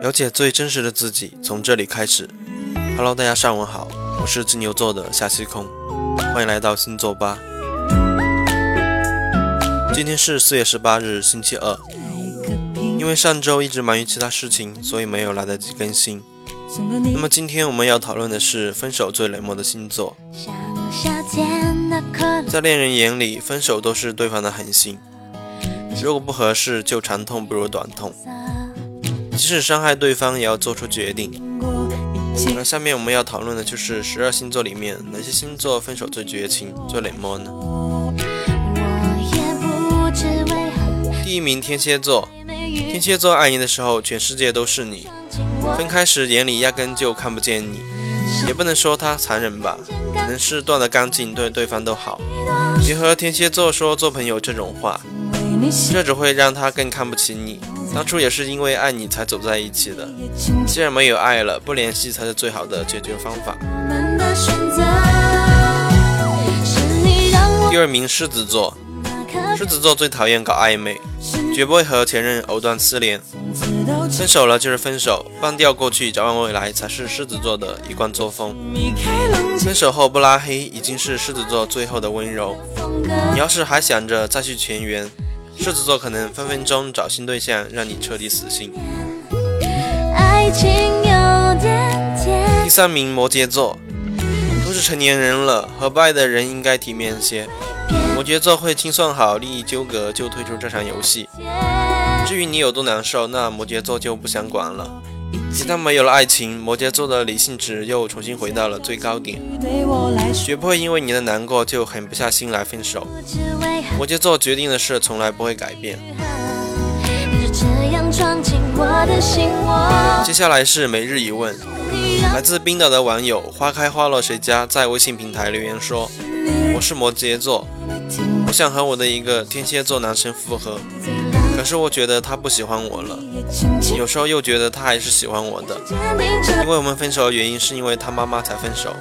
了解最真实的自己，从这里开始。Hello，大家上午好，我是金牛座的夏西空，欢迎来到星座吧。今天是四月十八日，星期二。因为上周一直忙于其他事情，所以没有来得及更新。那么今天我们要讨论的是分手最冷漠的星座。在恋人眼里，分手都是对方的狠心。如果不合适，就长痛不如短痛。即使伤害对方，也要做出决定。那下面我们要讨论的就是十二星座里面哪些星座分手最绝情、最冷漠呢？第一名，天蝎座。天蝎座爱你的时候，全世界都是你；分开时，眼里压根就看不见你。也不能说他残忍吧，可能是断得干净，对对方都好。别和天蝎座说做朋友这种话。这只会让他更看不起你。当初也是因为爱你才走在一起的，既然没有爱了，不联系才是最好的解决方法。第二名，狮子座。狮子座最讨厌搞暧昧，绝不会和前任藕断丝连。分手了就是分手，忘掉过去，展望未来，才是狮子座的一贯作风。分手后不拉黑，已经是狮子座最后的温柔。你要是还想着再续前缘，狮子座可能分分钟找新对象，让你彻底死心。第三名，摩羯座，都是成年人了，和不爱的人应该体面些。摩羯座会清算好利益纠葛就退出这场游戏。至于你有多难受，那摩羯座就不想管了。一旦没有了爱情，摩羯座的理性值又重新回到了最高点，绝不会因为你的难过就狠不下心来分手。摩羯座决定的事从来不会改变。接下来是每日一问，来自冰岛的网友花开花落谁家在微信平台留言说：“我是摩羯座，我想和我的一个天蝎座男生复合。”可是我觉得他不喜欢我了，有时候又觉得他还是喜欢我的，因为我们分手的原因是因为他妈妈才分手。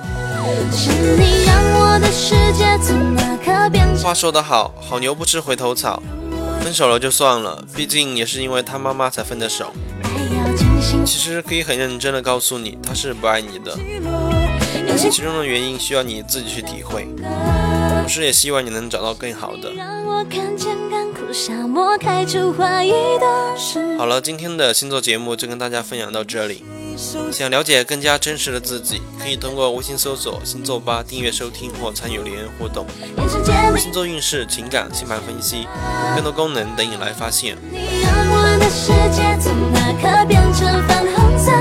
话说得好，好牛不吃回头草，分手了就算了，毕竟也是因为他妈妈才分的手。其实可以很认真的告诉你，他是不爱你的，其中的原因需要你自己去体会。时也希望你能找到更好的。好了，今天的星座节目就跟大家分享到这里。想了解更加真实的自己，可以通过微信搜索“星座吧”订阅收听或参与留言互动。星座运势、情感、星盘分析，更多功能等你来发现。你让我的世界从那刻变成粉红色。